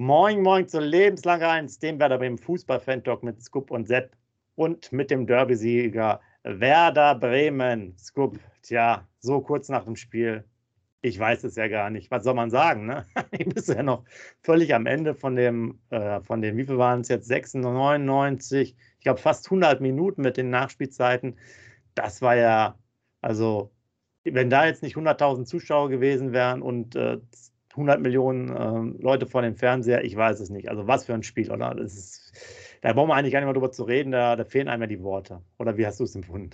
Moin, moin zu Lebenslang 1, dem Werder Bremen Fußball-Fan-Talk mit Scoop und Sepp und mit dem Derby-Sieger Werder Bremen. Scoop, tja, so kurz nach dem Spiel. Ich weiß es ja gar nicht. Was soll man sagen? Ne? Ich bin ja noch völlig am Ende von dem, äh, von dem, wie viel waren es jetzt? 96, ich glaube fast 100 Minuten mit den Nachspielzeiten. Das war ja, also, wenn da jetzt nicht 100.000 Zuschauer gewesen wären und äh, 100 Millionen äh, Leute vor dem Fernseher, ich weiß es nicht. Also was für ein Spiel, oder? Ist, da brauchen wir eigentlich gar nicht mehr drüber zu reden, da, da fehlen einem ja die Worte. Oder wie hast du es empfunden?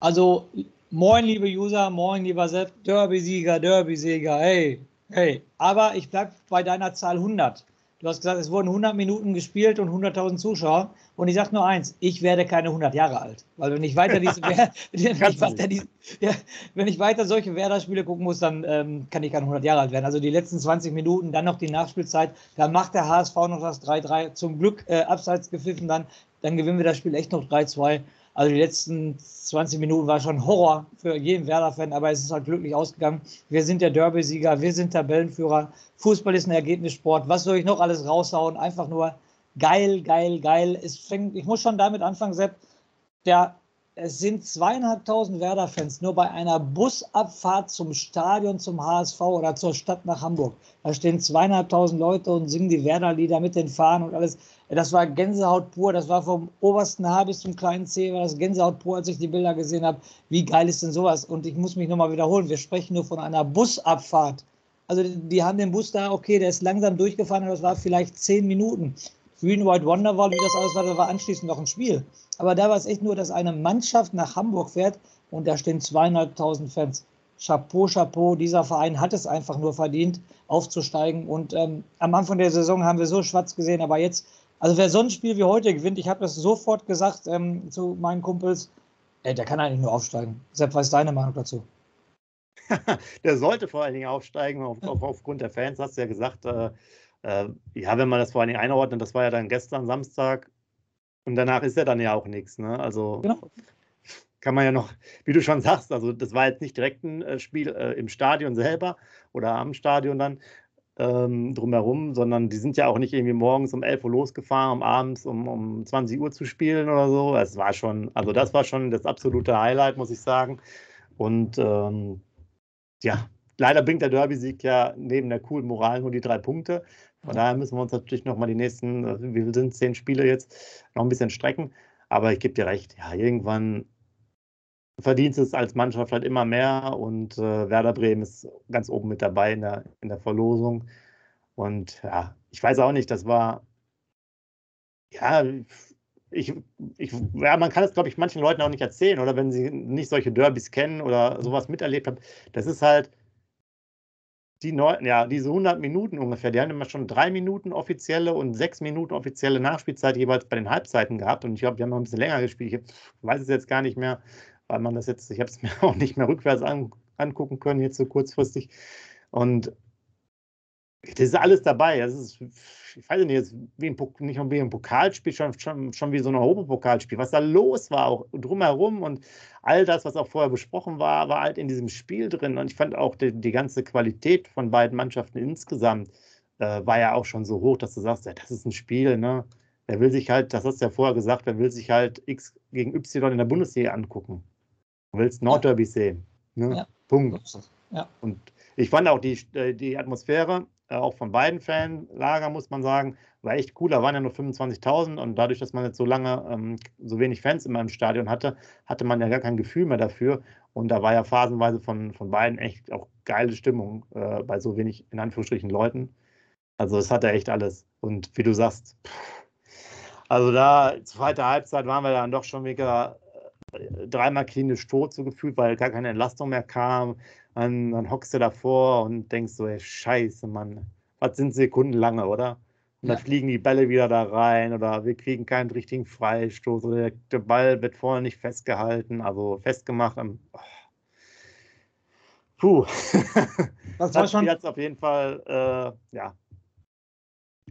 Also, moin, liebe User, moin, lieber Sepp, Derby-Sieger, Derby-Sieger, hey, hey. Aber ich bleibe bei deiner Zahl 100. Du hast gesagt, es wurden 100 Minuten gespielt und 100.000 Zuschauer. Und ich sage nur eins, ich werde keine 100 Jahre alt. Weil wenn ich weiter diese, wenn, ich weiter diese ja, wenn ich weiter solche Werder-Spiele gucken muss, dann ähm, kann ich keine 100 Jahre alt werden. Also die letzten 20 Minuten, dann noch die Nachspielzeit, dann macht der HSV noch das 3-3. Zum Glück äh, abseits gepfiffen, dann, dann gewinnen wir das Spiel echt noch 3-2. Also die letzten 20 Minuten war schon Horror für jeden Werder-Fan, aber es ist halt glücklich ausgegangen. Wir sind der Derby-Sieger, wir sind Tabellenführer. Fußball ist ein Ergebnissport. Was soll ich noch alles raushauen? Einfach nur geil, geil, geil. Fängt, ich muss schon damit anfangen, Sepp. Der, es sind zweieinhalbtausend Werder-Fans nur bei einer Busabfahrt zum Stadion, zum HSV oder zur Stadt nach Hamburg. Da stehen zweieinhalbtausend Leute und singen die Werder-Lieder mit den Fahnen und alles. Das war Gänsehaut pur. Das war vom obersten Haar bis zum kleinen C, war das Gänsehaut pur, als ich die Bilder gesehen habe. Wie geil ist denn sowas? Und ich muss mich nochmal wiederholen. Wir sprechen nur von einer Busabfahrt. Also die haben den Bus da, okay, der ist langsam durchgefahren, aber das war vielleicht zehn Minuten. Green White Wonderwall, wie das alles war, das war anschließend noch ein Spiel. Aber da war es echt nur, dass eine Mannschaft nach Hamburg fährt und da stehen zweieinhalbtausend Fans. Chapeau, Chapeau, dieser Verein hat es einfach nur verdient, aufzusteigen. Und ähm, am Anfang der Saison haben wir so schwarz gesehen, aber jetzt also wer so ein Spiel wie heute gewinnt, ich habe das sofort gesagt ähm, zu meinen Kumpels, ey, der kann eigentlich nur aufsteigen. Sepp, was ist deine Meinung dazu? der sollte vor allen Dingen aufsteigen, auf, auf, aufgrund der Fans, hast du ja gesagt. Äh, äh, ja, wenn man das vor allen Dingen einordnet, das war ja dann gestern Samstag und danach ist ja dann ja auch nichts. Ne? Also genau. kann man ja noch, wie du schon sagst, also das war jetzt nicht direkt ein äh, Spiel äh, im Stadion selber oder am Stadion dann, ähm, drumherum, sondern die sind ja auch nicht irgendwie morgens um 11 Uhr losgefahren, um abends um, um 20 Uhr zu spielen oder so. Es war schon, also das war schon das absolute Highlight, muss ich sagen. Und ähm, ja, leider bringt der Derby-Sieg ja neben der coolen Moral nur die drei Punkte. Von daher müssen wir uns natürlich nochmal die nächsten, äh, wie sind zehn Spiele jetzt, noch ein bisschen strecken. Aber ich gebe dir recht, ja, irgendwann verdienst es als Mannschaft halt immer mehr und äh, Werder Bremen ist ganz oben mit dabei in der, in der Verlosung. Und ja, ich weiß auch nicht, das war, ja, ich, ich, ja, man kann es, glaube ich, manchen Leuten auch nicht erzählen oder wenn sie nicht solche Derbys kennen oder sowas miterlebt haben. Das ist halt die neun, ja, diese 100 Minuten ungefähr, die haben immer schon drei Minuten offizielle und sechs Minuten offizielle Nachspielzeit jeweils bei den Halbzeiten gehabt und ich glaube, die haben noch ein bisschen länger gespielt. Ich weiß es jetzt gar nicht mehr weil man das jetzt, ich habe es mir auch nicht mehr rückwärts an, angucken können, jetzt so kurzfristig. Und das ist alles dabei. Das ist, ich weiß nicht, jetzt wie ein, nicht wie ein Pokalspiel, schon, schon, schon wie so ein Europapokalspiel. Was da los war, auch drumherum und all das, was auch vorher besprochen war, war halt in diesem Spiel drin. Und ich fand auch die, die ganze Qualität von beiden Mannschaften insgesamt äh, war ja auch schon so hoch, dass du sagst, ja, das ist ein Spiel, ne? Wer will sich halt, das hast du ja vorher gesagt, wer will sich halt X gegen Y in der Bundesliga angucken? Du willst Nordderby sehen. Ne? Ja. Punkt. Ja. Und ich fand auch die, äh, die Atmosphäre, äh, auch von beiden Fanlagern, muss man sagen, war echt cool. Da waren ja nur 25.000 und dadurch, dass man jetzt so lange ähm, so wenig Fans immer im Stadion hatte, hatte man ja gar kein Gefühl mehr dafür. Und da war ja phasenweise von, von beiden echt auch geile Stimmung äh, bei so wenig, in Anführungsstrichen, Leuten. Also es hatte echt alles. Und wie du sagst, also da, zweite Halbzeit waren wir dann doch schon wieder dreimal klinisch tot so gefühlt, weil gar keine Entlastung mehr kam. Dann, dann hockst du davor und denkst so, ey, scheiße, Mann, was sind Sekunden lange, oder? Und dann fliegen die Bälle wieder da rein oder wir kriegen keinen richtigen Freistoß oder der, der Ball wird vorne nicht festgehalten, also festgemacht. Am, oh. Puh. Das, war schon jetzt auf jeden Fall, äh, ja,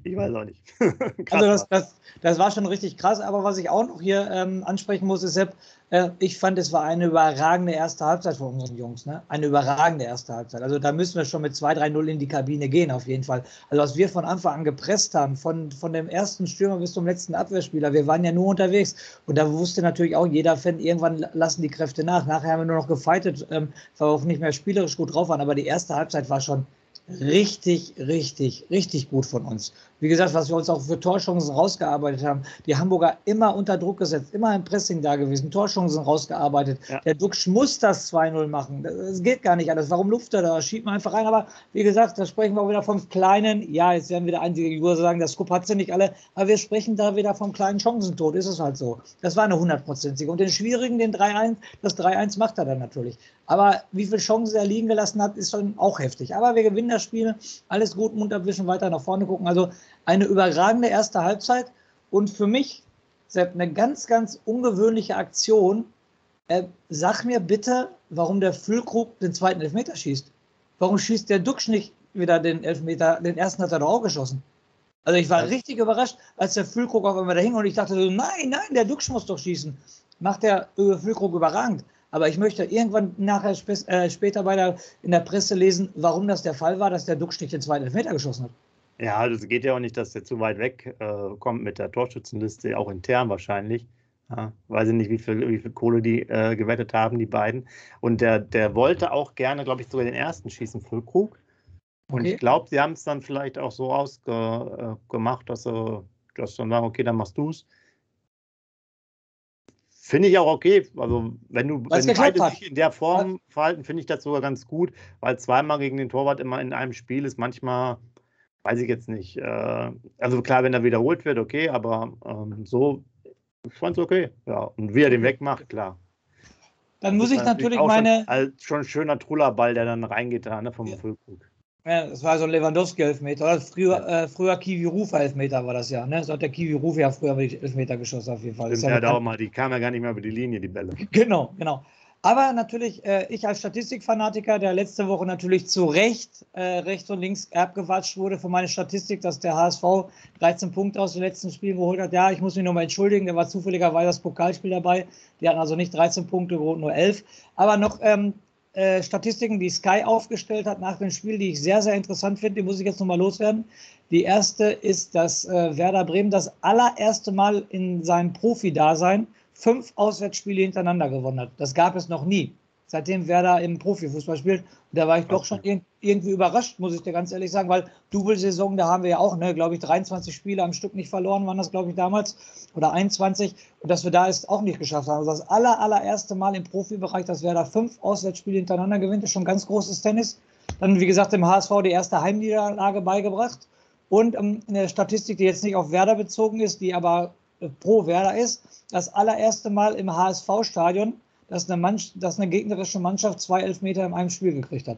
ich weiß auch nicht. also das, das, das, war schon richtig krass, aber was ich auch noch hier ähm, ansprechen muss, ist, Sepp, äh, ich fand, es war eine überragende erste Halbzeit von unseren Jungs. Ne? Eine überragende erste Halbzeit. Also da müssen wir schon mit 2-3-0 in die Kabine gehen, auf jeden Fall. Also was wir von Anfang an gepresst haben, von, von dem ersten Stürmer bis zum letzten Abwehrspieler, wir waren ja nur unterwegs. Und da wusste natürlich auch jeder Fan, irgendwann lassen die Kräfte nach. Nachher haben wir nur noch gefeitet, ähm, weil wir auch nicht mehr spielerisch gut drauf waren. Aber die erste Halbzeit war schon richtig, richtig, richtig gut von uns. Wie gesagt, was wir uns auch für Torchancen rausgearbeitet haben. Die Hamburger immer unter Druck gesetzt, immer im Pressing da gewesen, Torchancen rausgearbeitet. Ja. Der Duxch muss das 2-0 machen. Das geht gar nicht alles. Warum luft er da? Schiebt man einfach rein. Aber wie gesagt, da sprechen wir auch wieder vom kleinen. Ja, jetzt werden wieder einige User sagen, das Scoop hat sie nicht alle. Aber wir sprechen da wieder vom kleinen Chancentod. Ist es halt so. Das war eine hundertprozentige. Und den schwierigen, den 3-1, das 3-1 macht er dann natürlich. Aber wie viele Chancen er liegen gelassen hat, ist schon auch heftig. Aber wir gewinnen das Spiel. Alles gut, Mund abwischen, weiter nach vorne gucken. Also eine überragende erste Halbzeit. Und für mich, Sepp, eine ganz, ganz ungewöhnliche Aktion. Äh, sag mir bitte, warum der Füllkrug den zweiten Elfmeter schießt. Warum schießt der Duxch nicht wieder den Elfmeter? Den ersten hat er doch auch geschossen. Also ich war richtig überrascht, als der Füllkrug auf einmal da hing und ich dachte so, nein, nein, der Duxch muss doch schießen. Macht der Füllkrug überragend. Aber ich möchte irgendwann nachher äh, später bei der, in der Presse lesen, warum das der Fall war, dass der Duck den zweiten Elfmeter geschossen hat. Ja, also es geht ja auch nicht, dass der zu weit weg äh, kommt mit der Torschützenliste, auch intern wahrscheinlich. Ja, weiß ich nicht, wie viel, wie viel Kohle die äh, gewettet haben, die beiden. Und der, der wollte auch gerne, glaube ich, sogar den ersten schießen, Füllkrug. Und okay. ich glaube, sie haben es dann vielleicht auch so ausgemacht, dass sie dass dann sagen, okay, dann machst du es. Finde ich auch okay. Also, wenn du, wenn beide sich in der Form verhalten, finde ich das sogar ganz gut, weil zweimal gegen den Torwart immer in einem Spiel ist manchmal, weiß ich jetzt nicht. Äh, also klar, wenn er wiederholt wird, okay, aber ähm, so, ich fand es okay. Ja, und wie er den wegmacht, klar. Dann muss ich natürlich meine. Schon, schon ein schöner Trullerball, der dann reingeht, da, ne, vom ja. Füllkrug. Ja, das war so ein Lewandowski-Elfmeter. Oder früher, äh, früher Kiwi Ruf-Elfmeter war das ja. Ne? So hat der Kiwi Ruf ja früher Elfmeter geschossen, auf jeden Fall. Stimmt, ja, ja auch mal, die kam ja gar nicht mehr über die Linie, die Bälle. Genau, genau. Aber natürlich, äh, ich als Statistikfanatiker, der letzte Woche natürlich zu Recht äh, rechts und links abgewatscht wurde für meine Statistik, dass der HSV 13 Punkte aus den letzten Spielen geholt hat. Ja, ich muss mich nochmal entschuldigen, da war zufälligerweise das Pokalspiel dabei. Die hatten also nicht 13 Punkte nur 11. Aber noch ähm, äh, Statistiken, die Sky aufgestellt hat nach dem Spiel, die ich sehr, sehr interessant finde, die muss ich jetzt nochmal loswerden. Die erste ist, dass äh, Werder Bremen das allererste Mal in seinem Profi-Dasein fünf Auswärtsspiele hintereinander gewonnen hat. Das gab es noch nie seitdem Werder im Profifußball spielt. Und da war ich doch schon irgendwie überrascht, muss ich dir ganz ehrlich sagen, weil Double-Saison, da haben wir ja auch, ne, glaube ich, 23 Spiele am Stück nicht verloren, waren das, glaube ich, damals, oder 21. Und dass wir da es auch nicht geschafft haben. Also das aller, allererste Mal im Profibereich, dass Werder fünf Auswärtsspiele hintereinander gewinnt, ist schon ganz großes Tennis. Dann, wie gesagt, dem HSV die erste Heimniederlage beigebracht. Und ähm, eine Statistik, die jetzt nicht auf Werder bezogen ist, die aber pro Werder ist, das allererste Mal im HSV-Stadion dass dass eine gegnerische Mannschaft zwei Elfmeter in einem Spiel gekriegt hat.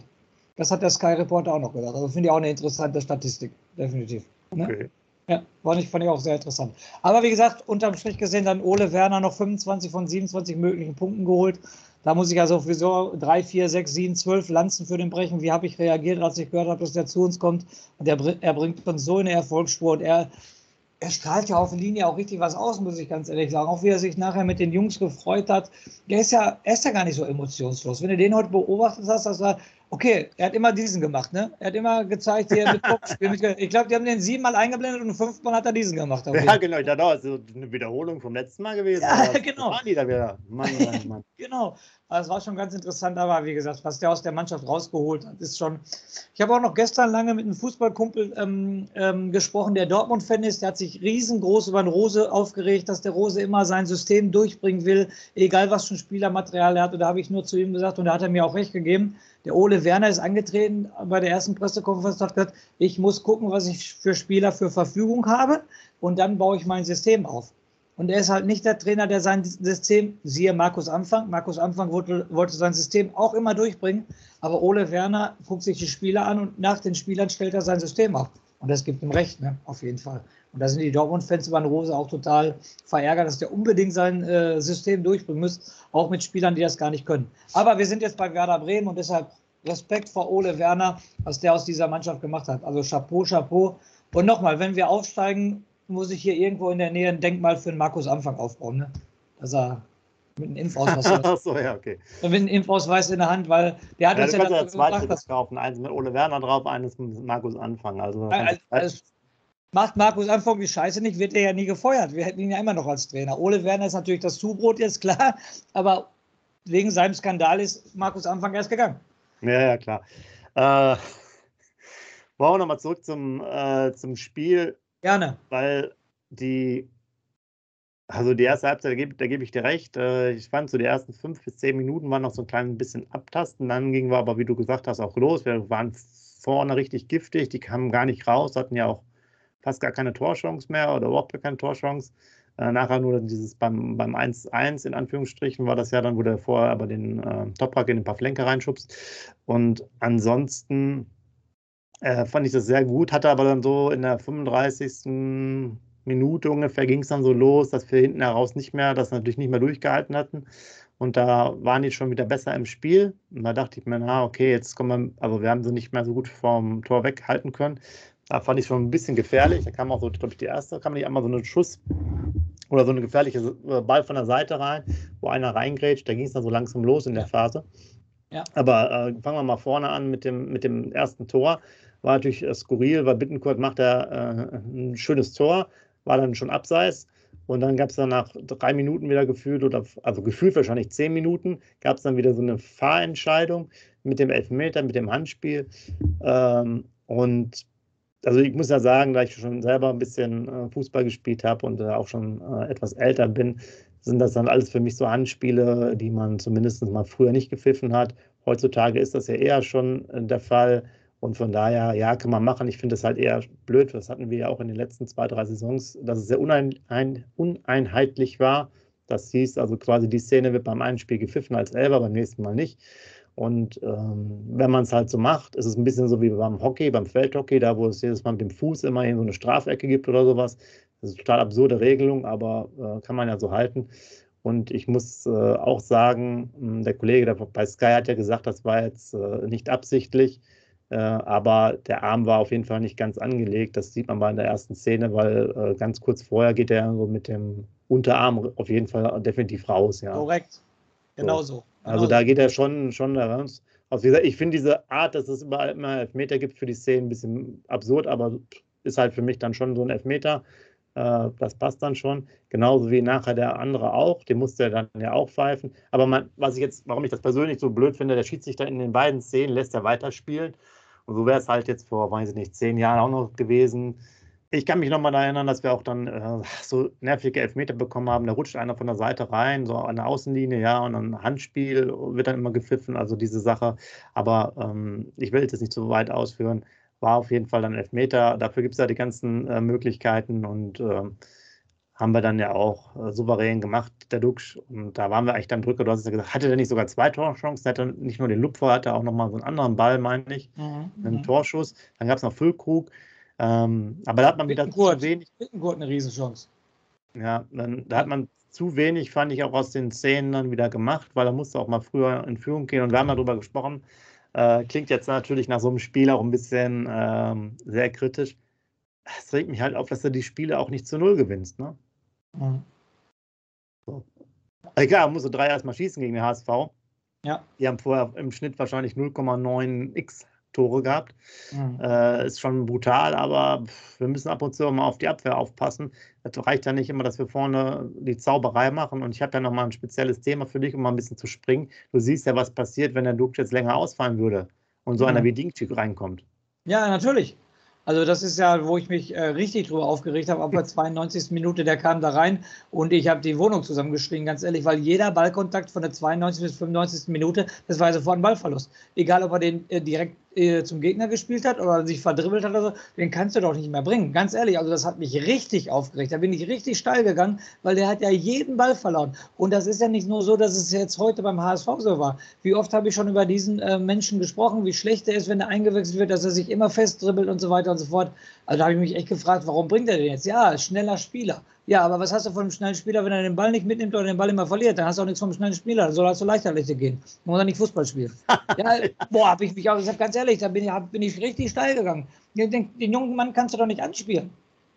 Das hat der Sky Reporter auch noch gesagt. Also finde ich auch eine interessante Statistik, definitiv. Ne? Okay. Ja, war nicht, fand ich auch sehr interessant. Aber wie gesagt, unterm Strich gesehen dann Ole Werner noch 25 von 27 möglichen Punkten geholt. Da muss ich also sowieso 3, 4, 6, 7, 12 Lanzen für den brechen. Wie habe ich reagiert, als ich gehört habe, dass der zu uns kommt? Und er, er bringt uns so in eine Erfolgsspur und er er strahlt ja auf der Linie auch richtig was aus, muss ich ganz ehrlich sagen. Auch wie er sich nachher mit den Jungs gefreut hat. Er ist ja, er ist ja gar nicht so emotionslos. Wenn du den heute beobachtet hast, das war, Okay, er hat immer diesen gemacht, ne? Er hat immer gezeigt, hier mit Kopfspiel. ich glaube, die haben den siebenmal eingeblendet und fünfmal hat er diesen gemacht. Ja, genau, ich dachte, das ist eine Wiederholung vom letzten Mal gewesen. Ja, genau. Waren die da wieder? Mann, Mann, Mann. genau. Das war schon ganz interessant, aber wie gesagt, was der aus der Mannschaft rausgeholt hat, ist schon. Ich habe auch noch gestern lange mit einem Fußballkumpel ähm, ähm, gesprochen, der Dortmund-Fan ist. Der hat sich riesengroß über den Rose aufgeregt, dass der Rose immer sein System durchbringen will, egal was für ein Spielermaterial er hat. Und da habe ich nur zu ihm gesagt, und da hat er mir auch recht gegeben der Ole Werner ist angetreten bei der ersten Pressekonferenz und hat gesagt, ich muss gucken, was ich für Spieler zur Verfügung habe und dann baue ich mein System auf. Und er ist halt nicht der Trainer, der sein System, siehe Markus Anfang, Markus Anfang wollte, wollte sein System auch immer durchbringen, aber Ole Werner guckt sich die Spieler an und nach den Spielern stellt er sein System auf. Und das gibt ihm recht, ne? auf jeden Fall. Und da sind die Dortmund-Fans über den Rose auch total verärgert, dass der unbedingt sein äh, System durchbringen muss, auch mit Spielern, die das gar nicht können. Aber wir sind jetzt bei Werder Bremen und deshalb Respekt vor Ole Werner, was der aus dieser Mannschaft gemacht hat. Also Chapeau, Chapeau. Und nochmal, wenn wir aufsteigen, muss ich hier irgendwo in der Nähe ein Denkmal für den Markus Anfang aufbauen, ne? dass er mit einem Impfausweis. Ach so, ja, okay. Und mit einem Impfausweis in der Hand, weil der hat ja, uns ja ja zwei Tickets kaufen. Eins mit Ole Werner drauf, eines mit Markus Anfang. Also, also, also macht Markus Anfang die Scheiße nicht, wird er ja nie gefeuert. Wir hätten ihn ja immer noch als Trainer. Ole Werner ist natürlich das Zubrot jetzt klar, aber wegen seinem Skandal ist Markus Anfang erst gegangen. Ja, ja, klar. Äh, wollen wir nochmal zurück zum, äh, zum Spiel. Gerne. Weil die, also die erste Halbzeit, da gebe, da gebe ich dir recht. Äh, ich fand so die ersten fünf bis zehn Minuten waren noch so ein klein bisschen abtasten. Dann gingen wir aber, wie du gesagt hast, auch los. Wir waren vorne richtig giftig. Die kamen gar nicht raus, hatten ja auch fast gar keine Torchance mehr oder überhaupt keine Torchance. Äh, nachher nur dieses beim, beim 1-1 in Anführungsstrichen war das ja dann, wo der vorher aber den äh, Toprak in den paar Flenker reinschubst. Und ansonsten äh, fand ich das sehr gut, hatte aber dann so in der 35. Minute ungefähr ging es dann so los, dass wir hinten heraus nicht mehr, das natürlich nicht mehr durchgehalten hatten. Und da waren die schon wieder besser im Spiel. Und da dachte ich mir, na, okay, jetzt kommen wir, aber wir haben sie nicht mehr so gut vom Tor weghalten können. Da fand ich schon ein bisschen gefährlich. Da kam auch so, glaube ich, die erste, kam nicht einmal so ein Schuss oder so eine gefährliche äh, Ball von der Seite rein, wo einer reingrätscht. Da ging es dann so langsam los in der Phase. Ja. Aber äh, fangen wir mal vorne an mit dem, mit dem ersten Tor. War natürlich äh, skurril, weil Bittenkurt macht er äh, ein schönes Tor, war dann schon abseits. Und dann gab es dann nach drei Minuten wieder gefühlt, oder also gefühlt wahrscheinlich zehn Minuten, gab es dann wieder so eine Fahrentscheidung mit dem Elfmeter, mit dem Handspiel. Ähm, und also ich muss ja sagen, da ich schon selber ein bisschen äh, Fußball gespielt habe und äh, auch schon äh, etwas älter bin, sind das dann alles für mich so Handspiele, die man zumindest mal früher nicht gepfiffen hat. Heutzutage ist das ja eher schon der Fall. Und von daher, ja, kann man machen. Ich finde es halt eher blöd. Das hatten wir ja auch in den letzten zwei, drei Saisons, dass es sehr unein, uneinheitlich war. Das hieß also quasi, die Szene wird beim einen Spiel gepfiffen als Elber, beim nächsten Mal nicht. Und ähm, wenn man es halt so macht, ist es ein bisschen so wie beim Hockey, beim Feldhockey, da wo es jedes Mal mit dem Fuß immerhin so eine Strafecke gibt oder sowas. Das ist eine total absurde Regelung, aber äh, kann man ja so halten. Und ich muss äh, auch sagen, hm, der Kollege der bei Sky hat ja gesagt, das war jetzt äh, nicht absichtlich, aber der Arm war auf jeden Fall nicht ganz angelegt. Das sieht man mal in der ersten Szene, weil äh, ganz kurz vorher geht er so mit dem Unterarm auf jeden Fall definitiv raus. Ja. Korrekt, genau so. so. Also da geht er schon, schon raus. Also wie gesagt, ich finde diese Art, dass es überall immer Elfmeter gibt für die Szenen, ein bisschen absurd, aber ist halt für mich dann schon so ein Elfmeter. Äh, das passt dann schon. Genauso wie nachher der andere auch. Den musste er dann ja auch pfeifen. Aber man, was ich jetzt, warum ich das persönlich so blöd finde, der Schiedsrichter in den beiden Szenen lässt er weiterspielen. Und so wäre es halt jetzt vor, weiß ich nicht, zehn Jahren auch noch gewesen ich kann mich noch mal erinnern, dass wir auch dann äh, so nervige Elfmeter bekommen haben. Da rutscht einer von der Seite rein, so an der Außenlinie, ja, und ein Handspiel wird dann immer gepfiffen, also diese Sache. Aber ähm, ich will das nicht so weit ausführen. War auf jeden Fall dann Elfmeter. Dafür gibt es ja die ganzen äh, Möglichkeiten und äh, haben wir dann ja auch äh, souverän gemacht, der Duxch. Und da waren wir eigentlich dann Brücke. Du hast ja gesagt, hatte der nicht sogar zwei Torchancen? Hatte nicht nur den Lupfer, hatte auch noch mal so einen anderen Ball, meine ich, mhm. einen mhm. Torschuss. Dann gab es noch Füllkrug. Ähm, aber da hat man wieder zu wenig. Bittenkurt eine Riesenchance. Ja, dann, da hat man zu wenig, fand ich, auch aus den Szenen dann wieder gemacht, weil er musste auch mal früher in Führung gehen und wir haben darüber gesprochen. Äh, klingt jetzt natürlich nach so einem Spiel auch ein bisschen ähm, sehr kritisch. Es regt mich halt auf, dass du die Spiele auch nicht zu Null gewinnst. Ne? Mhm. So. Egal, musst du drei erstmal schießen gegen den HSV. Ja. Die haben vorher im Schnitt wahrscheinlich 0,9x Tore gehabt. Mhm. Äh, ist schon brutal, aber wir müssen ab und zu mal auf die Abwehr aufpassen. Das reicht ja nicht immer, dass wir vorne die Zauberei machen. Und ich habe ja nochmal ein spezielles Thema für dich, um mal ein bisschen zu springen. Du siehst ja, was passiert, wenn der Duke jetzt länger ausfallen würde und so mhm. einer wie Dingtyp reinkommt. Ja, natürlich. Also das ist ja, wo ich mich äh, richtig drüber aufgeregt habe, ab der 92. Minute, der kam da rein und ich habe die Wohnung zusammengeschrien, ganz ehrlich, weil jeder Ballkontakt von der 92. bis 95. Minute, das war sofort ein Ballverlust. Egal, ob er den äh, direkt äh, zum Gegner gespielt hat oder sich verdribbelt hat oder so, den kannst du doch nicht mehr bringen. Ganz ehrlich, also das hat mich richtig aufgeregt. Da bin ich richtig steil gegangen, weil der hat ja jeden Ball verloren. Und das ist ja nicht nur so, dass es jetzt heute beim HSV so war. Wie oft habe ich schon über diesen äh, Menschen gesprochen, wie schlecht er ist, wenn er eingewechselt wird, dass er sich immer festdribbelt und so weiter und so fort. Also da habe ich mich echt gefragt, warum bringt er den jetzt? Ja, schneller Spieler. Ja, aber was hast du von einem schnellen Spieler, wenn er den Ball nicht mitnimmt oder den Ball immer verliert? Dann hast du auch nichts vom schnellen Spieler. Dann soll er zur Leichtathletik gehen. Man muss er nicht Fußball spielen. ja, boah, hab ich mich auch, ich sag ganz ehrlich, da bin ich, bin ich richtig steil gegangen. Den, den jungen Mann kannst du doch nicht anspielen.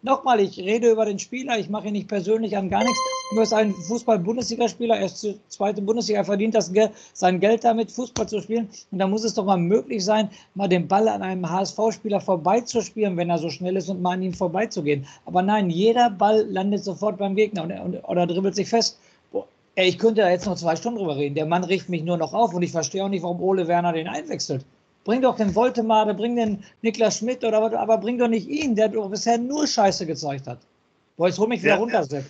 Nochmal, ich rede über den Spieler, ich mache ihn nicht persönlich an gar nichts. Du bist ein Fußball-Bundesligaspieler, er ist zweite Bundesliga, er verdient das sein Geld damit, Fußball zu spielen. Und da muss es doch mal möglich sein, mal den Ball an einem HSV-Spieler vorbeizuspielen, wenn er so schnell ist und mal an ihm vorbeizugehen. Aber nein, jeder Ball landet sofort beim Gegner und, und, oder dribbelt sich fest. Boah, ey, ich könnte da jetzt noch zwei Stunden drüber reden. Der Mann riecht mich nur noch auf und ich verstehe auch nicht, warum Ole Werner den einwechselt. Bring doch den Voltemade, bring den Niklas Schmidt oder was, aber bring doch nicht ihn, der doch bisher nur Scheiße gezeigt hat. Boah, jetzt hol mich wieder ja, runter, Sepp.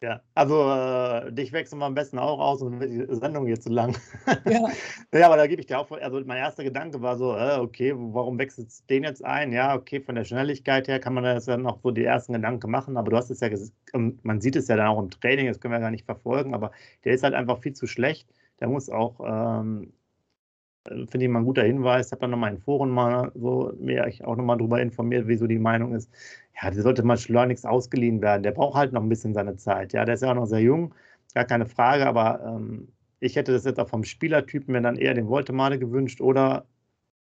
Ja, also äh, dich wechseln wir am besten auch aus und wird die Sendung hier zu lang. Ja, ja aber da gebe ich dir auch, also mein erster Gedanke war so, äh, okay, warum wechselst du den jetzt ein? Ja, okay, von der Schnelligkeit her kann man das ja noch so die ersten Gedanken machen, aber du hast es ja, man sieht es ja dann auch im Training, das können wir gar nicht verfolgen, aber der ist halt einfach viel zu schlecht. Der muss auch ähm, äh, finde ich mal ein guter Hinweis. Habe dann nochmal in Foren mal so mir auch nochmal darüber informiert, wie so die Meinung ist. Ja, der sollte mal schleunigst ausgeliehen werden. Der braucht halt noch ein bisschen seine Zeit. Ja, der ist ja auch noch sehr jung, gar keine Frage, aber ähm, ich hätte das jetzt auch vom Spielertypen mir dann eher den Voltemade gewünscht oder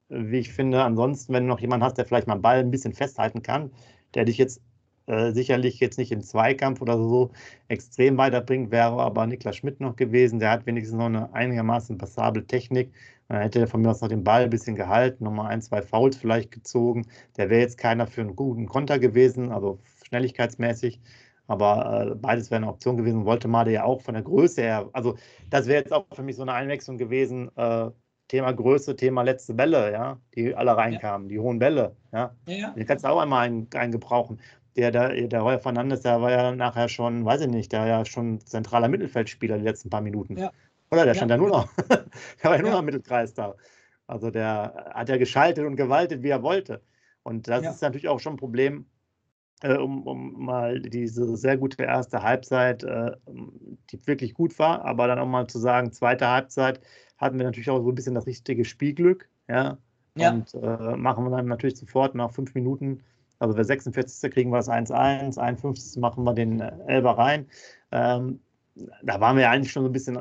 wie ich finde, ansonsten, wenn du noch jemanden hast, der vielleicht mal einen Ball ein bisschen festhalten kann, der dich jetzt äh, sicherlich jetzt nicht im Zweikampf oder so extrem weiterbringt, wäre aber Niklas Schmidt noch gewesen. Der hat wenigstens noch eine einigermaßen passable Technik. Dann hätte er von mir aus noch den Ball ein bisschen gehalten, nochmal ein, zwei Fouls vielleicht gezogen. Der wäre jetzt keiner für einen guten Konter gewesen, also schnelligkeitsmäßig. Aber äh, beides wäre eine Option gewesen. Wollte Made ja auch von der Größe her. Also, das wäre jetzt auch für mich so eine Einwechslung gewesen. Äh, Thema Größe, Thema letzte Bälle, ja, die alle reinkamen, ja. die hohen Bälle, ja. ja. Die kannst du auch einmal eingebrauchen der, der, der Heuer Fernandes, der war ja nachher schon, weiß ich nicht, der war ja schon zentraler Mittelfeldspieler die letzten paar Minuten. Ja. Oder der stand ja, nur noch. der war ja nur noch im Mittelkreis da. Also der hat ja geschaltet und gewaltet, wie er wollte. Und das ist natürlich auch schon ein Problem, äh, um, um, mal diese sehr gute erste Halbzeit, äh, die wirklich gut war, aber dann auch mal zu sagen, zweite Halbzeit hatten wir natürlich auch so ein bisschen das richtige Spielglück. Ja. ja. Und äh, machen wir dann natürlich sofort nach fünf Minuten also der 46. kriegen wir das 1-1, 51. machen wir den äh, Elber rein. Ähm, da waren wir eigentlich schon so ein bisschen,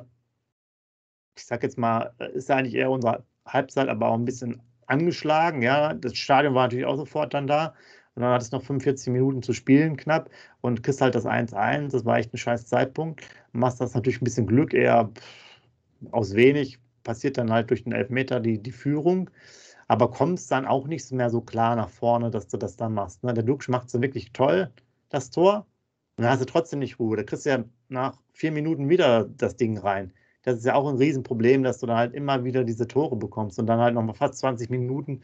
ich sag jetzt mal, äh, ist eigentlich eher unsere Halbzeit, aber auch ein bisschen angeschlagen. Ja, das Stadion war natürlich auch sofort dann da. Und dann hat es noch 45 Minuten zu spielen, knapp, und kriegst halt das 1-1. Das war echt ein scheiß Zeitpunkt. Machst das natürlich ein bisschen Glück, eher aus wenig. Passiert dann halt durch den Elfmeter die, die Führung aber kommst dann auch nicht mehr so klar nach vorne, dass du das dann machst. Ne? Der Duxch macht es wirklich toll, das Tor. Und dann hast du trotzdem nicht Ruhe. Da kriegst du ja nach vier Minuten wieder das Ding rein. Das ist ja auch ein Riesenproblem, dass du dann halt immer wieder diese Tore bekommst und dann halt noch mal fast 20 Minuten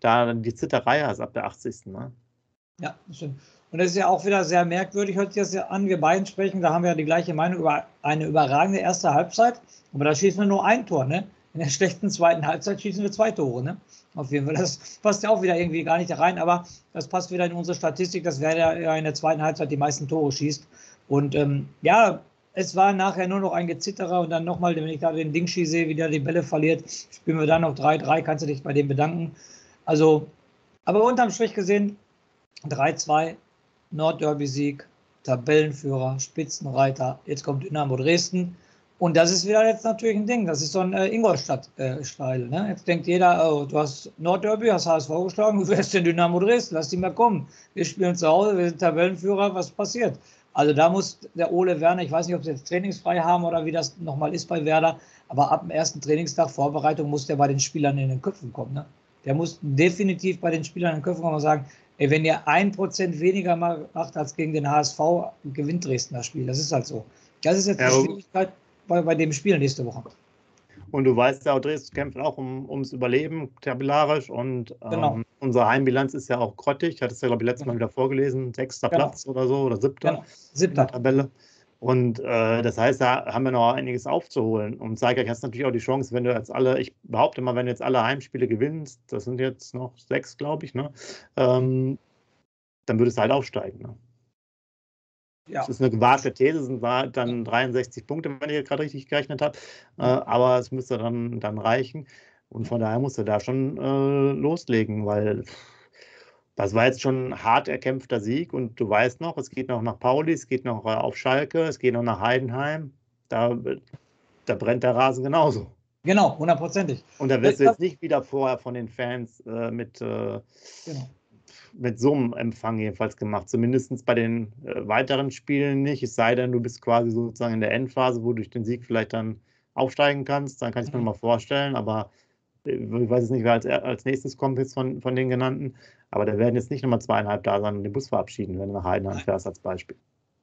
da dann die Zitterei hast ab der 80. Ne? Ja, das stimmt. Und das ist ja auch wieder sehr merkwürdig, hört sich das ja an. Wir beiden sprechen, da haben wir ja die gleiche Meinung über eine überragende erste Halbzeit. Aber da schießen wir nur ein Tor, ne? In der schlechten zweiten Halbzeit schießen wir zwei Tore, ne? Auf jeden Fall. Das passt ja auch wieder irgendwie gar nicht rein, aber das passt wieder in unsere Statistik, dass wer ja in der zweiten Halbzeit die meisten Tore schießt. Und ähm, ja, es war nachher nur noch ein Gezitterer und dann nochmal, wenn ich da den Dingshi sehe, wie der die Bälle verliert, spielen wir dann noch 3-3, kannst du dich bei dem bedanken. Also, aber unterm Strich gesehen, 3-2, Nordderby-Sieg, Tabellenführer, Spitzenreiter, jetzt kommt Dynamo Dresden. Und das ist wieder jetzt natürlich ein Ding. Das ist so ein äh, Ingolstadt-Style. Äh, ne? Jetzt denkt jeder, oh, du hast Nordderby, hast HSV geschlagen, du wärst den Dynamo Dresden, lass die mal kommen. Wir spielen zu Hause, wir sind Tabellenführer, was passiert? Also da muss der Ole Werner, ich weiß nicht, ob sie jetzt trainingsfrei haben oder wie das nochmal ist bei Werder, aber ab dem ersten Trainingstag Vorbereitung muss der bei den Spielern in den Köpfen kommen. Ne? Der muss definitiv bei den Spielern in den Köpfen kommen und sagen, ey, wenn ihr ein Prozent weniger macht als gegen den HSV, gewinnt Dresden das Spiel. Das ist halt so. Das ist jetzt ja, die Schwierigkeit bei, bei dem Spiel nächste Woche. Und du weißt ja, Dresden kämpft auch um, ums Überleben tabellarisch und genau. Unsere Heimbilanz ist ja auch grottig. Ich hatte es ja, glaube ich, letztes Mal wieder vorgelesen. Sechster genau. Platz oder so oder siebter. Genau. Siebter. Tabelle. Und äh, das heißt, da haben wir noch einiges aufzuholen. Und zeige hast natürlich auch die Chance, wenn du jetzt alle, ich behaupte mal, wenn du jetzt alle Heimspiele gewinnst, das sind jetzt noch sechs, glaube ich, ne? Ähm, dann würdest du halt aufsteigen. Ne? Ja. Das ist eine gewagte These, sind dann 63 Punkte, wenn ich gerade richtig gerechnet habe. Äh, aber es müsste dann, dann reichen. Und von daher musst du da schon äh, loslegen, weil das war jetzt schon ein hart erkämpfter Sieg und du weißt noch, es geht noch nach Pauli, es geht noch äh, auf Schalke, es geht noch nach Heidenheim. Da, da brennt der Rasen genauso. Genau, hundertprozentig. Und da wirst du jetzt nicht wieder vorher von den Fans äh, mit, äh, genau. mit so einem Empfang jedenfalls gemacht. Zumindest bei den äh, weiteren Spielen nicht. Es sei denn, du bist quasi sozusagen in der Endphase, wo du durch den Sieg vielleicht dann aufsteigen kannst. Dann kann ich mhm. mir mal vorstellen. Aber ich weiß jetzt nicht, wer als, als nächstes kommt jetzt von, von den genannten, aber da werden jetzt nicht nochmal zweieinhalb da sein und den Bus verabschieden, wenn du nach Heidenheim fährst als Beispiel.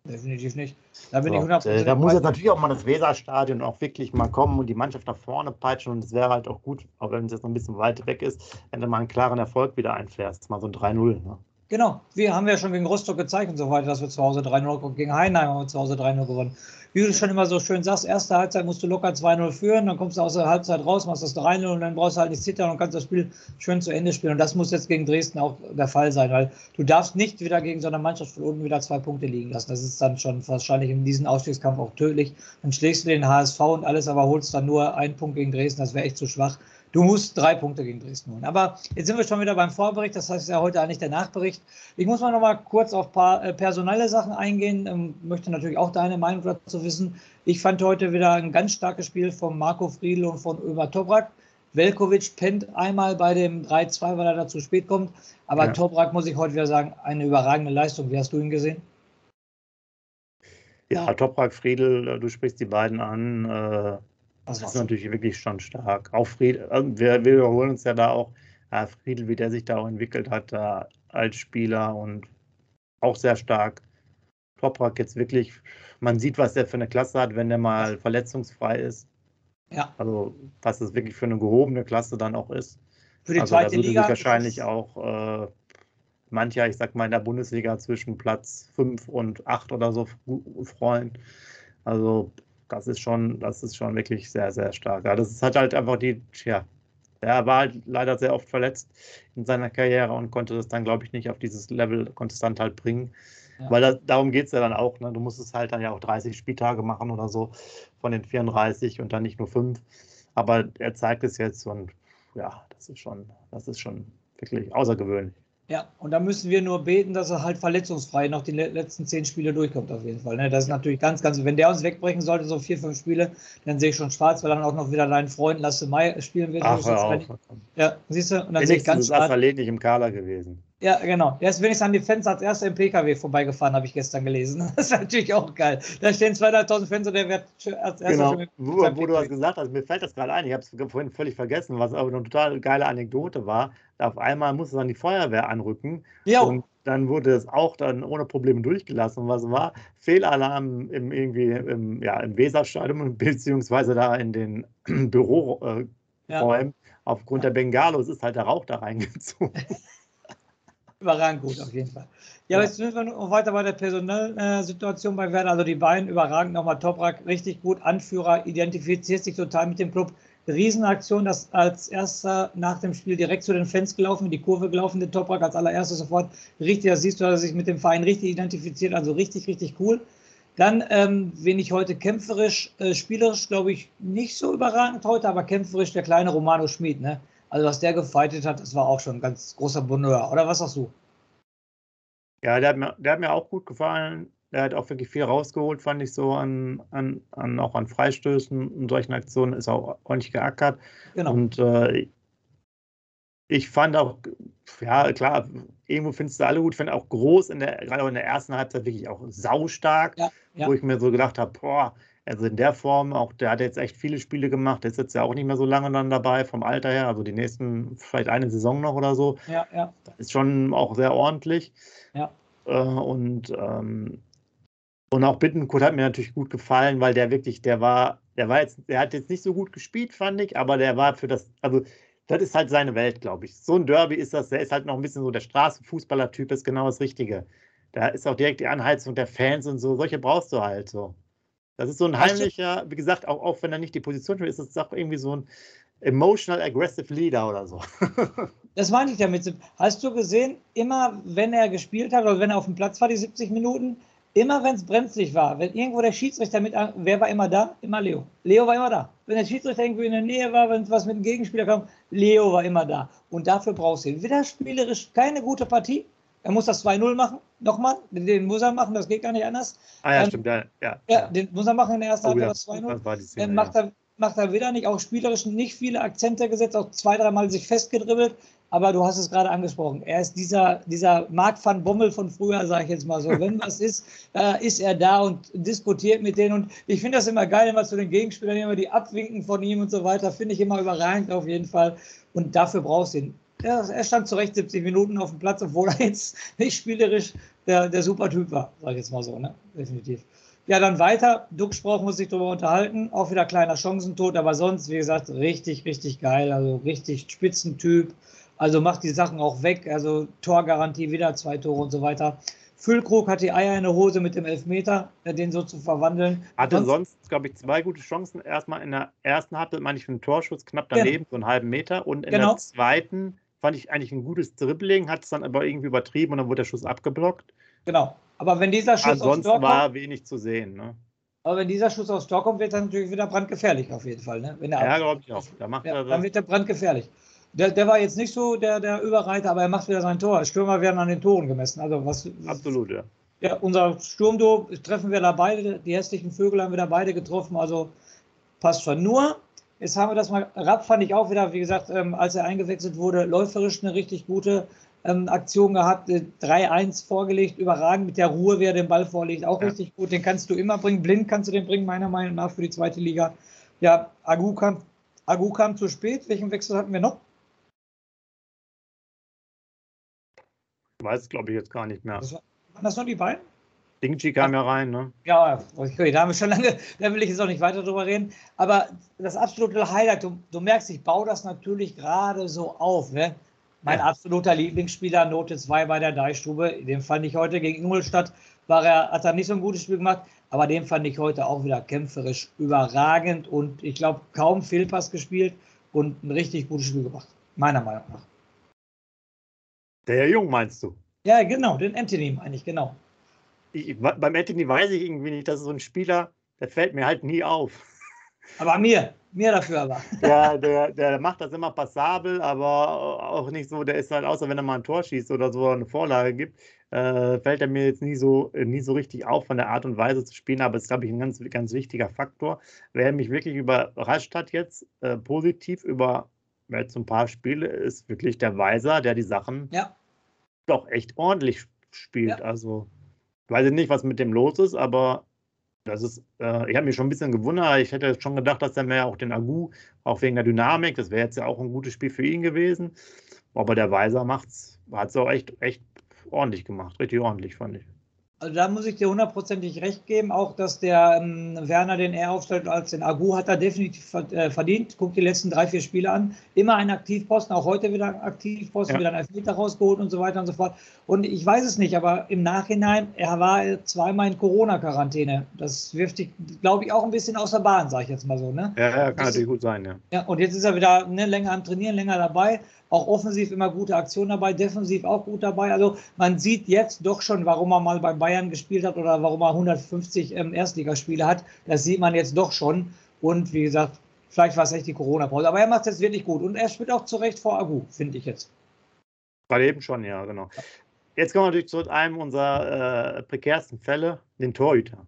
Definitiv nicht. Da bin so, ich 100% äh, Da muss jetzt natürlich auch mal das Weserstadion auch wirklich mal kommen und die Mannschaft nach vorne peitschen und es wäre halt auch gut, auch wenn es jetzt noch ein bisschen weit weg ist, wenn du mal einen klaren Erfolg wieder einfährst, mal so ein 3-0. Ne? Genau, wir haben ja schon gegen Rostock gezeigt und so weiter, dass wir zu Hause 3-0 gegen Heidenheim haben wir zu Hause 3-0 gewonnen wie du schon immer so schön sagst, erste Halbzeit musst du locker 2-0 führen, dann kommst du aus der Halbzeit raus, machst das 3-0 und dann brauchst du halt nicht zittern und kannst das Spiel schön zu Ende spielen. Und das muss jetzt gegen Dresden auch der Fall sein, weil du darfst nicht wieder gegen so eine Mannschaft von unten wieder zwei Punkte liegen lassen. Das ist dann schon wahrscheinlich in diesem Ausstiegskampf auch tödlich. Dann schlägst du den HSV und alles, aber holst dann nur einen Punkt gegen Dresden, das wäre echt zu schwach. Du musst drei Punkte gegen Dresden holen. Aber jetzt sind wir schon wieder beim Vorbericht, das heißt ja heute eigentlich der Nachbericht. Ich muss mal noch mal kurz auf ein paar äh, personelle Sachen eingehen, ähm, möchte natürlich auch deine Meinung dazu wissen. Ich fand heute wieder ein ganz starkes Spiel von Marco Friedl und von Ömer Toprak. Velkovic pennt einmal bei dem 3-2, weil er da zu spät kommt. Aber ja. Toprak, muss ich heute wieder sagen, eine überragende Leistung. Wie hast du ihn gesehen? Ja, Toprak, Friedl, du sprichst die beiden an. Äh, das, das ist natürlich wirklich schon stark. Auch Friedl, äh, wir, wir wiederholen uns ja da auch, ja, Friedl, wie der sich da auch entwickelt hat äh, als Spieler und auch sehr stark. Toprak jetzt wirklich man sieht, was der für eine Klasse hat, wenn der mal verletzungsfrei ist. Ja. Also, was das wirklich für eine gehobene Klasse dann auch ist. Für die also, zweite da würde Liga sich wahrscheinlich auch äh, mancher, ich sag mal, in der Bundesliga zwischen Platz 5 und 8 oder so freuen. Also, das ist schon, das ist schon wirklich sehr, sehr stark. Ja, das ist halt, halt einfach die, ja, er war halt leider sehr oft verletzt in seiner Karriere und konnte das dann, glaube ich, nicht auf dieses Level konstant halt bringen. Ja. Weil das, darum geht es ja dann auch. Ne? Du musst es halt dann ja auch 30 Spieltage machen oder so von den 34 und dann nicht nur fünf. Aber er zeigt es jetzt und ja, das ist schon, das ist schon wirklich außergewöhnlich. Ja, und da müssen wir nur beten, dass er halt verletzungsfrei noch die letzten zehn Spiele durchkommt, auf jeden Fall. Ne? Das ist natürlich ganz, ganz, wenn der uns wegbrechen sollte, so vier, fünf Spiele, dann sehe ich schon schwarz, weil dann auch noch wieder dein Freund Lasse Mai spielen wird. Ach, hör auf. Ja, siehst du? Und dann sehe ich ganz schwarz. ist nicht im Kader gewesen. Ja, genau. Er ist wenigstens an die Fans als erster im PKW vorbeigefahren, habe ich gestern gelesen. Das ist natürlich auch geil. Da stehen 200.000 Fans und der wird als erster genau. schon wo, wo du das gesagt hast, mir fällt das gerade ein. Ich habe es vorhin völlig vergessen, was aber eine total geile Anekdote war. Auf einmal musste dann die Feuerwehr anrücken. Ja. Und dann wurde es auch dann ohne Probleme durchgelassen. Und was war? Fehlalarm im, irgendwie im, ja, im Weserstadion, beziehungsweise da in den Büroräumen. Ja. Aufgrund der Bengalos ist halt der Rauch da reingezogen. Überragend gut, auf jeden Fall. Ja, ja. jetzt sind wir noch weiter bei der Personalsituation bei Werder. Also die beiden überragend nochmal Toprak, richtig gut. Anführer, identifiziert sich total mit dem Club. Riesenaktion, das als erster nach dem Spiel direkt zu den Fans gelaufen, in die Kurve gelaufen, der Toprak als allererstes sofort. Richtig, da siehst du, dass er sich mit dem Verein richtig identifiziert, also richtig, richtig cool. Dann, ähm, wen ich heute kämpferisch, äh, spielerisch, glaube ich, nicht so überragend heute, aber kämpferisch der kleine Romano Schmid, ne? Also was der gefightet hat, das war auch schon ein ganz großer Bonheur. Oder was sagst du? Ja, der hat mir, der hat mir auch gut gefallen. Der hat auch wirklich viel rausgeholt, fand ich so an, an, an auch an Freistößen und solchen Aktionen ist auch ordentlich geackert. Genau. Und äh, Ich fand auch, ja klar, irgendwo findest du alle gut, finde auch groß in der, gerade in der ersten Halbzeit wirklich auch saustark, ja, ja. wo ich mir so gedacht habe, boah, also in der Form, auch der hat jetzt echt viele Spiele gemacht, der ist jetzt ja auch nicht mehr so lange dann dabei vom Alter her, also die nächsten, vielleicht eine Saison noch oder so. Ja, ja. Das ist schon auch sehr ordentlich. Ja. Äh, und, ähm, und auch Bittenkurt hat mir natürlich gut gefallen, weil der wirklich, der war, der war jetzt, der hat jetzt nicht so gut gespielt, fand ich, aber der war für das, also das ist halt seine Welt, glaube ich. So ein Derby ist das, der ist halt noch ein bisschen so der Straßenfußballer-Typ, ist genau das Richtige. Da ist auch direkt die Anheizung der Fans und so, solche brauchst du halt so. Das ist so ein heimlicher, wie gesagt, auch, auch wenn er nicht die Position spielt, ist es auch irgendwie so ein emotional aggressive Leader oder so. das meine ich damit. Hast du gesehen, immer wenn er gespielt hat oder wenn er auf dem Platz war, die 70 Minuten, immer wenn es brenzlig war, wenn irgendwo der Schiedsrichter mit, wer war immer da? Immer Leo. Leo war immer da. Wenn der Schiedsrichter irgendwie in der Nähe war, wenn es was mit dem Gegenspieler kam, Leo war immer da. Und dafür brauchst du ihn. Wieder spielerisch keine gute Partie, er muss das 2-0 machen, nochmal. Den muss er machen, das geht gar nicht anders. Ah ja, ähm, stimmt, ja, ja. Ja, den muss er machen in der ersten oh, Halbzeit, das 2-0. Dann macht, er, macht er wieder nicht, auch spielerisch nicht viele Akzente gesetzt, auch zwei, dreimal sich festgedribbelt. Aber du hast es gerade angesprochen. Er ist dieser, dieser Mark van Bommel von früher, sage ich jetzt mal so. Wenn was ist, äh, ist er da und diskutiert mit denen. Und ich finde das immer geil, immer zu den Gegenspielern immer die abwinken von ihm und so weiter. Finde ich immer überragend auf jeden Fall. Und dafür brauchst du ihn. Ja, er stand zu Recht 70 Minuten auf dem Platz, obwohl er jetzt nicht spielerisch der, der Supertyp war, sage ich jetzt mal so, ne? Definitiv. Ja, dann weiter. Duxch muss sich darüber unterhalten. Auch wieder kleiner Chancentod, aber sonst, wie gesagt, richtig, richtig geil. Also richtig Spitzentyp. Also macht die Sachen auch weg. Also Torgarantie, wieder zwei Tore und so weiter. Füllkrug hat die Eier in der Hose mit dem Elfmeter, äh, den so zu verwandeln. Hatte sonst, sonst glaube ich, zwei gute Chancen. Erstmal in der ersten Halbzeit, meine ich, für einen Torschuss knapp daneben, genau. so einen halben Meter. Und in genau. der zweiten fand ich eigentlich ein gutes Dribbling, hat es dann aber irgendwie übertrieben und dann wurde der Schuss abgeblockt. Genau. Aber wenn dieser Schuss Ansonsten aus Tor war kommt, wenig zu sehen. Ne? Aber wenn dieser Schuss aus Tor kommt, wird er natürlich wieder brandgefährlich auf jeden Fall. Ne? ja, glaube ich auch. Da macht ja, er dann wird er brandgefährlich. Der, der war jetzt nicht so der, der Überreiter, aber er macht wieder sein Tor. Stürmer werden an den Toren gemessen. Also was, Absolut, ja. Ja, unser Sturmdo treffen wir da beide. Die hässlichen Vögel haben wir da beide getroffen. Also passt schon. Nur Jetzt haben wir das mal, Rapp fand ich auch wieder, wie gesagt, ähm, als er eingewechselt wurde, läuferisch eine richtig gute ähm, Aktion gehabt, äh, 3-1 vorgelegt, überragend mit der Ruhe, wer den Ball vorlegt, auch ja. richtig gut. Den kannst du immer bringen, blind kannst du den bringen, meiner Meinung nach, für die zweite Liga. Ja, Agu kam, Agu kam zu spät. Welchen Wechsel hatten wir noch? Weiß, glaube ich, jetzt gar nicht mehr. Das war, waren das noch die beiden? Dingchi kam ja rein, ne? Ja, okay, da haben wir schon lange, da will ich jetzt auch nicht weiter drüber reden. Aber das absolute Highlight, du, du merkst, ich baue das natürlich gerade so auf, ne? Mein ja. absoluter Lieblingsspieler, Note 2 bei der Deichstube, den fand ich heute gegen Ingolstadt, war er, hat er nicht so ein gutes Spiel gemacht, aber den fand ich heute auch wieder kämpferisch überragend und ich glaube kaum Fehlpass gespielt und ein richtig gutes Spiel gemacht, meiner Meinung nach. Der Jung meinst du? Ja, genau, den Anthony meine ich, genau ich, beim Anthony weiß ich irgendwie nicht, dass so ein Spieler, der fällt mir halt nie auf. Aber mir, mir dafür aber. Ja, der, der macht das immer passabel, aber auch nicht so, der ist halt, außer wenn er mal ein Tor schießt oder so eine Vorlage gibt, äh, fällt er mir jetzt nie so, nie so richtig auf von der Art und Weise zu spielen, aber es ist, glaube ich, ein ganz, ganz wichtiger Faktor. Wer mich wirklich überrascht hat jetzt, äh, positiv über jetzt ein paar Spiele, ist wirklich der Weiser, der die Sachen ja. doch echt ordentlich spielt. Ja. Also weiß ich nicht, was mit dem los ist, aber das ist, äh, ich habe mich schon ein bisschen gewundert. Ich hätte schon gedacht, dass er mehr auch den Agu, auch wegen der Dynamik, das wäre jetzt ja auch ein gutes Spiel für ihn gewesen. Aber der Weiser macht's, hat es auch echt, echt ordentlich gemacht, richtig ordentlich, fand ich. Also da muss ich dir hundertprozentig recht geben, auch dass der ähm, Werner, den er aufstellt als den Agu, hat er definitiv äh, verdient. Guck die letzten drei, vier Spiele an. Immer ein Aktivposten, auch heute wieder ein Aktivposten, ja. wieder ein Elfmeter rausgeholt und so weiter und so fort. Und ich weiß es nicht, aber im Nachhinein, er war zweimal in Corona-Quarantäne. Das wirft dich, glaube ich, auch ein bisschen aus der Bahn, sage ich jetzt mal so. Ne? Ja, ja kann natürlich gut sein, ja. Ja, und jetzt ist er wieder ne, länger am Trainieren, länger dabei auch offensiv immer gute Aktionen dabei, defensiv auch gut dabei. Also man sieht jetzt doch schon, warum er mal bei Bayern gespielt hat oder warum er 150 ähm, Erstligaspiele hat. Das sieht man jetzt doch schon. Und wie gesagt, vielleicht war es echt die Corona-Pause. Aber er macht es jetzt wirklich gut. Und er spielt auch zu Recht vor Agu, finde ich jetzt. Bei eben schon, ja, genau. Jetzt kommen wir natürlich zu einem unserer äh, prekärsten Fälle, den Torhüter.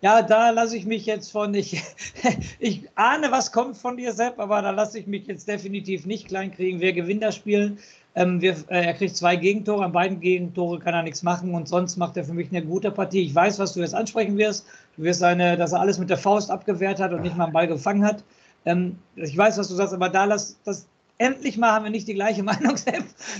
Ja, da lasse ich mich jetzt von, ich, ich ahne, was kommt von dir, Sepp, aber da lasse ich mich jetzt definitiv nicht kleinkriegen. Wer gewinnt das Spiel? Ähm, wir, äh, er kriegt zwei Gegentore, an beiden Gegentore kann er nichts machen und sonst macht er für mich eine gute Partie. Ich weiß, was du jetzt ansprechen wirst. Du wirst seine, dass er alles mit der Faust abgewehrt hat und nicht mal einen Ball gefangen hat. Ähm, ich weiß, was du sagst, aber da lass das. Endlich mal haben wir nicht die gleiche Meinung.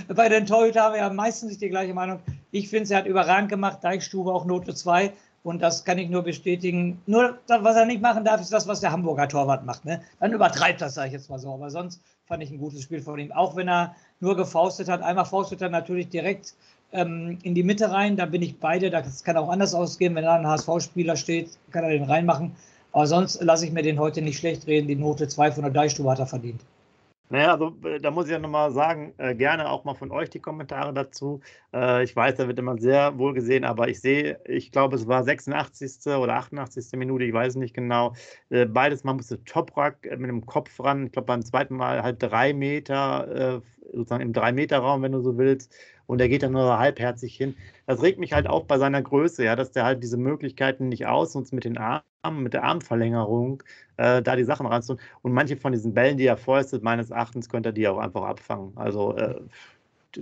Bei den Torhüter haben wir ja meistens nicht die gleiche Meinung. Ich finde, er hat überragend gemacht. Deichstube auch Note 2. Und das kann ich nur bestätigen. Nur, was er nicht machen darf, ist das, was der Hamburger Torwart macht. Ne? Dann übertreibt das, sage ich jetzt mal so. Aber sonst fand ich ein gutes Spiel von ihm. Auch wenn er nur gefaustet hat. Einmal faustet er natürlich direkt ähm, in die Mitte rein. Da bin ich beide. Das kann auch anders ausgehen. Wenn da ein HSV-Spieler steht, kann er den reinmachen. Aber sonst lasse ich mir den heute nicht schlecht reden. Die Note 2 von der Deichstube hat er verdient. Naja, also äh, da muss ich ja nochmal sagen, äh, gerne auch mal von euch die Kommentare dazu. Äh, ich weiß, da wird immer sehr wohl gesehen, aber ich sehe, ich glaube, es war 86. oder 88. Minute, ich weiß nicht genau. Äh, beides Mal musste Toprak äh, mit dem Kopf ran. Ich glaube, beim zweiten Mal halt drei Meter, äh, sozusagen im Drei-Meter-Raum, wenn du so willst und er geht dann nur halbherzig hin. Das regt mich halt auf bei seiner Größe, ja, dass der halt diese Möglichkeiten nicht ausnutzt mit den Armen, mit der Armverlängerung, äh, da die Sachen ranzutun. Und manche von diesen Bällen, die er fäustet, meines Erachtens könnte er die auch einfach abfangen. Also äh,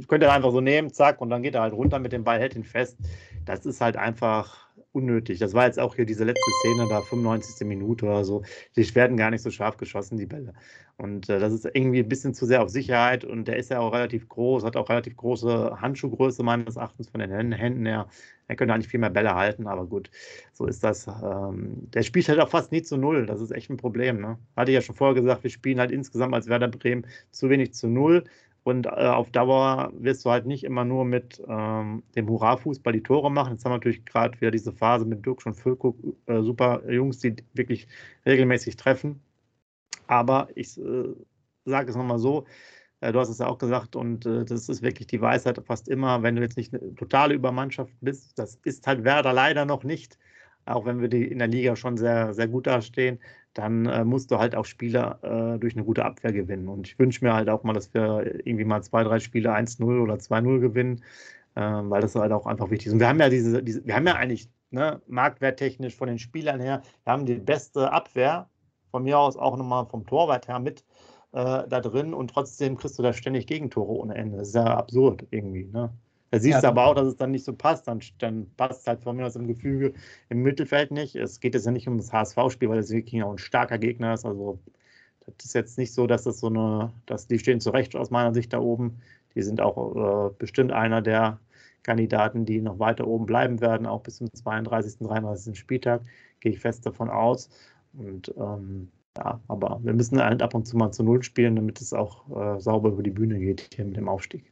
könnte er einfach so nehmen, zack, und dann geht er halt runter mit dem Ball, hält ihn fest. Das ist halt einfach unnötig. Das war jetzt auch hier diese letzte Szene, da 95. Minute oder so. Die werden gar nicht so scharf geschossen, die Bälle. Und äh, das ist irgendwie ein bisschen zu sehr auf Sicherheit und der ist ja auch relativ groß, hat auch relativ große Handschuhgröße meines Erachtens von den Händen her. Er könnte eigentlich viel mehr Bälle halten, aber gut, so ist das. Ähm, der spielt halt auch fast nie zu null. Das ist echt ein Problem. Ne? Hatte ich ja schon vorher gesagt, wir spielen halt insgesamt als Werder Bremen zu wenig zu null. Und äh, auf Dauer wirst du halt nicht immer nur mit ähm, dem Hurra-Fußball die Tore machen. Jetzt haben wir natürlich gerade wieder diese Phase mit Dirk und Füllkuck, äh, super Jungs, die wirklich regelmäßig treffen. Aber ich äh, sage es nochmal so, äh, du hast es ja auch gesagt, und äh, das ist wirklich die Weisheit fast immer, wenn du jetzt nicht eine totale Übermannschaft bist, das ist halt Werder leider noch nicht, auch wenn wir die in der Liga schon sehr, sehr gut dastehen, dann äh, musst du halt auch Spiele äh, durch eine gute Abwehr gewinnen. Und ich wünsche mir halt auch mal, dass wir irgendwie mal zwei, drei Spiele 1-0 oder 2-0 gewinnen, äh, weil das halt auch einfach wichtig ist. Und wir haben ja diese, diese wir haben ja eigentlich ne, marktwerttechnisch von den Spielern her, wir haben die beste Abwehr, von mir aus auch nochmal vom Torwart her mit äh, da drin und trotzdem kriegst du da ständig Gegentore ohne Ende. Das ist ja absurd irgendwie. Ne? Da siehst du aber auch, dass es dann nicht so passt. Dann, dann passt halt von mir aus im Gefüge im Mittelfeld nicht. Es geht jetzt ja nicht um das HSV-Spiel, weil das wirklich auch ein starker Gegner ist. Also das ist jetzt nicht so, dass das so eine, dass die stehen zurecht aus meiner Sicht da oben. Die sind auch äh, bestimmt einer der Kandidaten, die noch weiter oben bleiben werden, auch bis zum 32., 33. Spieltag, gehe ich fest davon aus. Und ähm, ja, aber wir müssen halt ab und zu mal zu Null spielen, damit es auch äh, sauber über die Bühne geht hier mit dem Aufstieg.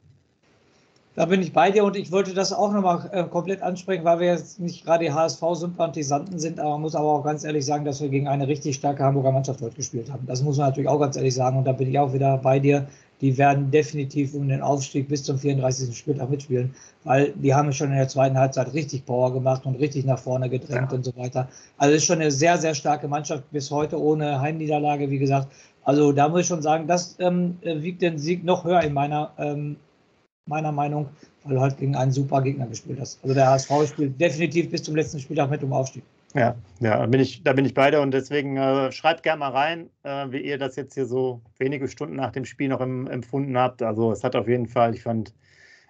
Da bin ich bei dir und ich wollte das auch nochmal äh, komplett ansprechen, weil wir jetzt nicht gerade HSV-Sympathisanten sind, aber man muss aber auch ganz ehrlich sagen, dass wir gegen eine richtig starke Hamburger Mannschaft heute gespielt haben. Das muss man natürlich auch ganz ehrlich sagen und da bin ich auch wieder bei dir. Die werden definitiv um den Aufstieg bis zum 34. Spieltag mitspielen, weil die haben schon in der zweiten Halbzeit richtig Power gemacht und richtig nach vorne gedrängt ja. und so weiter. Also es ist schon eine sehr, sehr starke Mannschaft bis heute ohne Heimniederlage, wie gesagt. Also da muss ich schon sagen, das ähm, wiegt den Sieg noch höher in meiner ähm, meiner Meinung, weil du halt gegen einen super Gegner gespielt hast. Also der HSV spielt definitiv bis zum letzten Spieltag mit um Aufstieg. Ja, ja, da bin ich, da bin ich beide und deswegen äh, schreibt gerne mal rein, äh, wie ihr das jetzt hier so wenige Stunden nach dem Spiel noch im, empfunden habt. Also es hat auf jeden Fall, ich fand,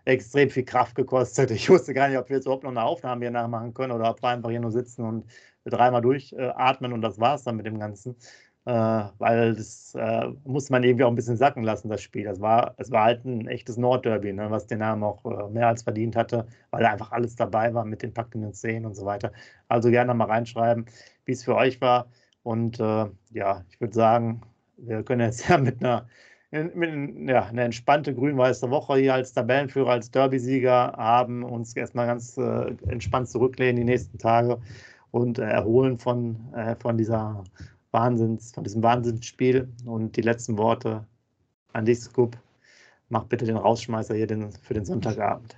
extrem viel Kraft gekostet. Ich wusste gar nicht, ob wir jetzt überhaupt noch eine Aufnahme hier nachmachen können oder ob wir einfach hier nur sitzen und dreimal durchatmen äh, und das war es dann mit dem Ganzen weil das äh, muss man irgendwie auch ein bisschen sacken lassen, das Spiel. Das war, es war halt ein echtes Nordderby, ne, was den Namen auch äh, mehr als verdient hatte, weil da einfach alles dabei war mit den packenden Szenen und so weiter. Also gerne mal reinschreiben, wie es für euch war. Und äh, ja, ich würde sagen, wir können jetzt ja mit einer mit, ja, eine entspannte grün-weiße Woche hier als Tabellenführer, als Derby-Sieger haben, uns erstmal ganz äh, entspannt zurücklehnen die nächsten Tage und äh, erholen von, äh, von dieser Wahnsinns, von diesem Wahnsinnsspiel. Und die letzten Worte an dich, Scoop. Mach bitte den Rausschmeißer hier den, für den Sonntagabend.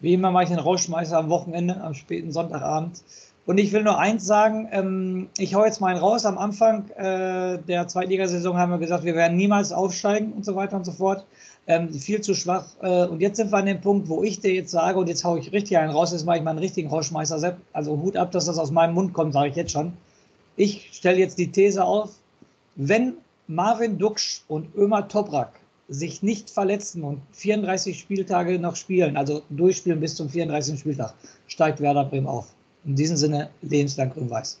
Wie immer mache ich den Rausschmeißer am Wochenende, am späten Sonntagabend. Und ich will nur eins sagen, ähm, ich hau jetzt mal einen raus. Am Anfang äh, der Zweitligasaison haben wir gesagt, wir werden niemals aufsteigen und so weiter und so fort. Ähm, viel zu schwach. Äh, und jetzt sind wir an dem Punkt, wo ich dir jetzt sage, und jetzt haue ich richtig einen raus, jetzt mache ich mal einen richtigen Rauschmeister. Sepp. Also Hut ab, dass das aus meinem Mund kommt, sage ich jetzt schon. Ich stelle jetzt die These auf, wenn Marvin Duksch und Ömer Toprak sich nicht verletzen und 34 Spieltage noch spielen, also durchspielen bis zum 34. Spieltag, steigt Werder Bremen auf. In diesem Sinne, lebenslang grün-weiß.